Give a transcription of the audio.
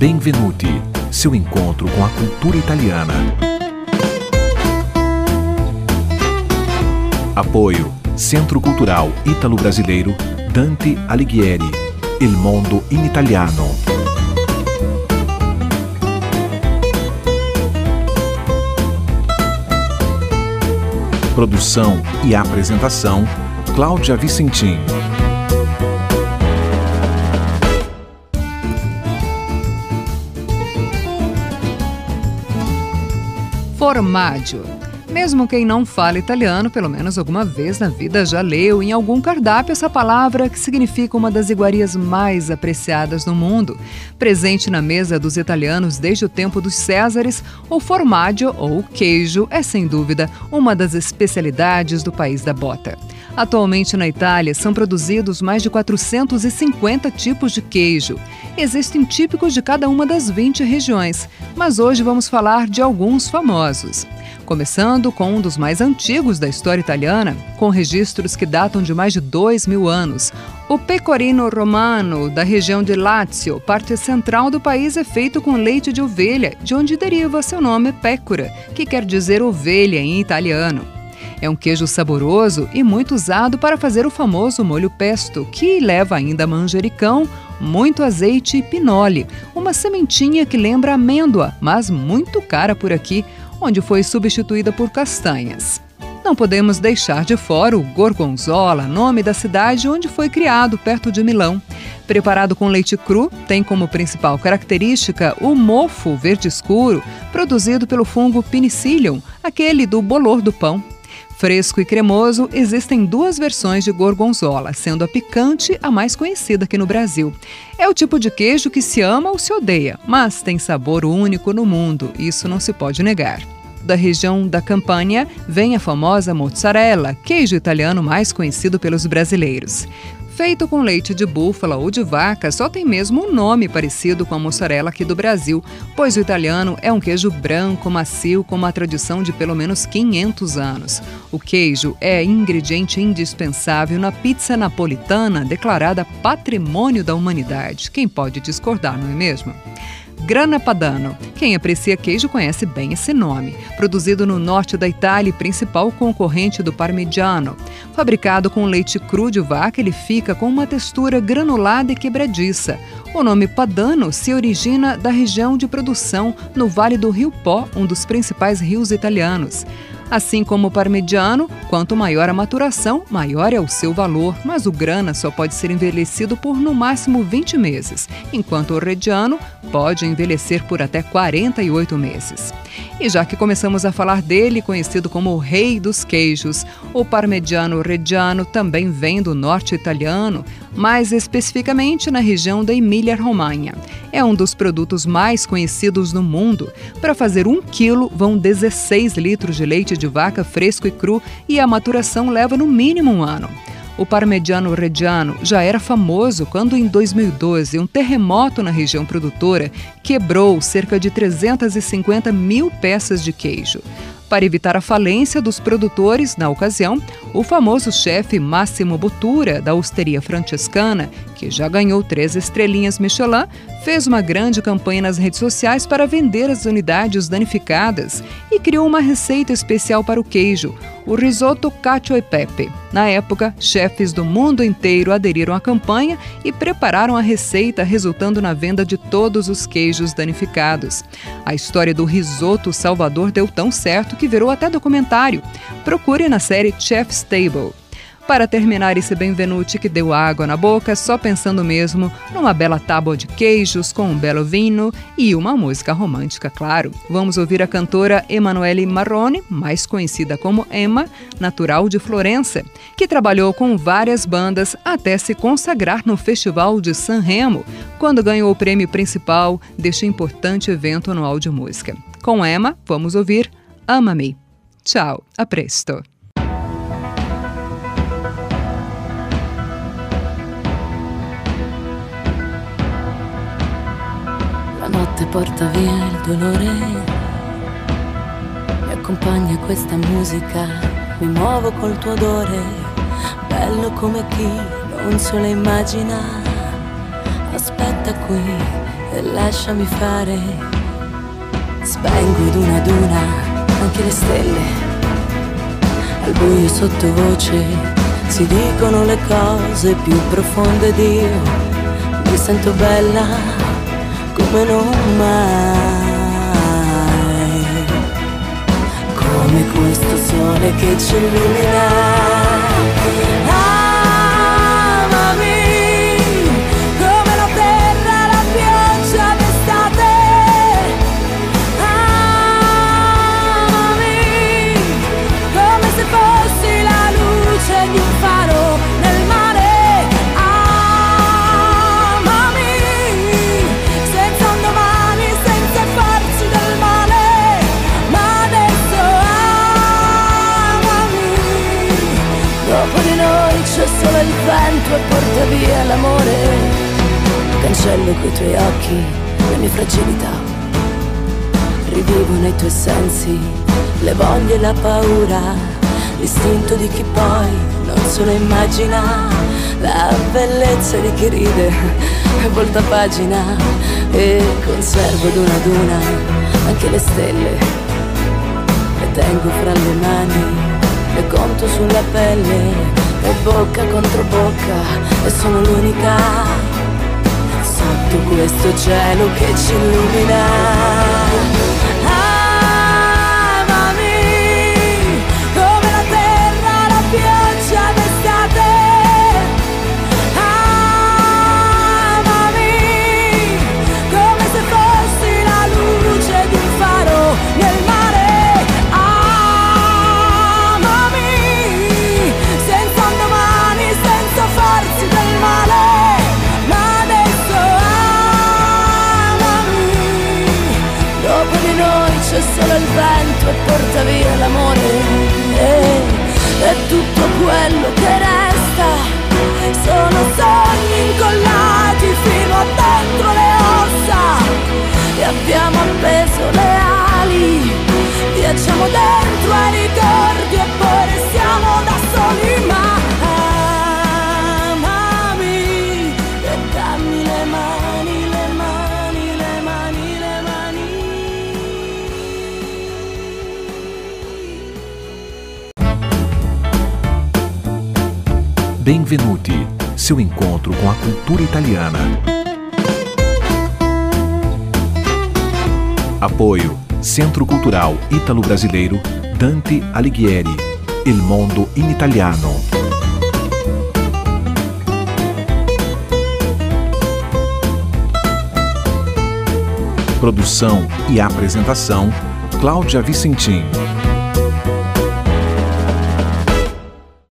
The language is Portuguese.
Benvenuti, seu encontro com a cultura italiana. Apoio Centro Cultural Ítalo-Brasileiro Dante Alighieri. Il mondo in italiano. Produção e apresentação Cláudia Vicentim. Formaggio. Mesmo quem não fala italiano, pelo menos alguma vez na vida já leu em algum cardápio essa palavra que significa uma das iguarias mais apreciadas no mundo. Presente na mesa dos italianos desde o tempo dos Césares, o formaggio, ou queijo, é sem dúvida uma das especialidades do país da bota. Atualmente na Itália são produzidos mais de 450 tipos de queijo. Existem típicos de cada uma das 20 regiões, mas hoje vamos falar de alguns famosos. Começando com um dos mais antigos da história italiana, com registros que datam de mais de dois mil anos. O pecorino romano, da região de Lazio, parte central do país, é feito com leite de ovelha, de onde deriva seu nome pecora, que quer dizer ovelha em italiano. É um queijo saboroso e muito usado para fazer o famoso molho pesto, que leva ainda manjericão, muito azeite e pinole, uma sementinha que lembra amêndoa, mas muito cara por aqui, onde foi substituída por castanhas. Não podemos deixar de fora o gorgonzola, nome da cidade onde foi criado, perto de Milão. Preparado com leite cru, tem como principal característica o mofo verde escuro, produzido pelo fungo Penicillium, aquele do bolor do pão. Fresco e cremoso, existem duas versões de gorgonzola, sendo a picante a mais conhecida aqui no Brasil. É o tipo de queijo que se ama ou se odeia, mas tem sabor único no mundo, isso não se pode negar. Da região da Campania vem a famosa mozzarella, queijo italiano mais conhecido pelos brasileiros. Feito com leite de búfala ou de vaca, só tem mesmo um nome parecido com a mussarela aqui do Brasil, pois o italiano é um queijo branco, macio, com uma tradição de pelo menos 500 anos. O queijo é ingrediente indispensável na pizza napolitana, declarada Patrimônio da Humanidade. Quem pode discordar, não é mesmo? Grana Padano. Quem aprecia queijo conhece bem esse nome. Produzido no norte da Itália e principal concorrente do Parmigiano. Fabricado com leite cru de vaca, ele fica com uma textura granulada e quebradiça. O nome Padano se origina da região de produção no Vale do Rio Pó, um dos principais rios italianos. Assim como o parmigiano, quanto maior a maturação, maior é o seu valor, mas o grana só pode ser envelhecido por no máximo 20 meses, enquanto o reggiano pode envelhecer por até 48 meses. E já que começamos a falar dele, conhecido como o rei dos queijos, o parmigiano reggiano também vem do norte italiano, mais especificamente na região da Emília-Romanha. É um dos produtos mais conhecidos no mundo. Para fazer um quilo, vão 16 litros de leite de vaca fresco e cru e a maturação leva no mínimo um ano. O parmegiano reggiano já era famoso quando, em 2012, um terremoto na região produtora quebrou cerca de 350 mil peças de queijo. Para evitar a falência dos produtores, na ocasião, o famoso chefe Máximo Bottura, da Osteria Francescana, que já ganhou três estrelinhas Michelin, fez uma grande campanha nas redes sociais para vender as unidades danificadas e criou uma receita especial para o queijo, o risoto cacio e pepe. Na época, chefes do mundo inteiro aderiram à campanha e prepararam a receita, resultando na venda de todos os queijos danificados. A história do risoto Salvador deu tão certo que virou até documentário. Procure na série Chef's Table. Para terminar esse Benvenuti que deu água na boca, só pensando mesmo numa bela tábua de queijos com um belo vinho e uma música romântica, claro. Vamos ouvir a cantora Emanuele Marrone, mais conhecida como Emma, natural de Florença, que trabalhou com várias bandas até se consagrar no Festival de San Remo, quando ganhou o prêmio principal deste importante evento anual de música. Com Emma, vamos ouvir Ama-me. Tchau, a presto. notte porta via il dolore. Mi accompagna questa musica, mi muovo col tuo odore, bello come chi non se lo immagina. aspetta qui e lasciami fare. Spengo ad una ad una buio sottovoce si dicono le cose più profonde di io. Mi sento bella come non mai. Come questo sole che ci illumina. Vento e porta via l'amore. Cancello coi tuoi occhi le mie fragilità. Rivivo nei tuoi sensi le voglie e la paura, l'istinto di chi poi non se lo immagina, la bellezza di chi ride e volta pagina e conservo ad una ad una anche le stelle. Le tengo fra le mani, le conto sulla pelle e bocca contro bocca e sono l'unica sotto questo cielo che ci illumina. Benvenuti, seu encontro com a cultura italiana. Apoio Centro Cultural Ítalo-Brasileiro Dante Alighieri. Il mondo in italiano. Produção e apresentação Cláudia Vicentim.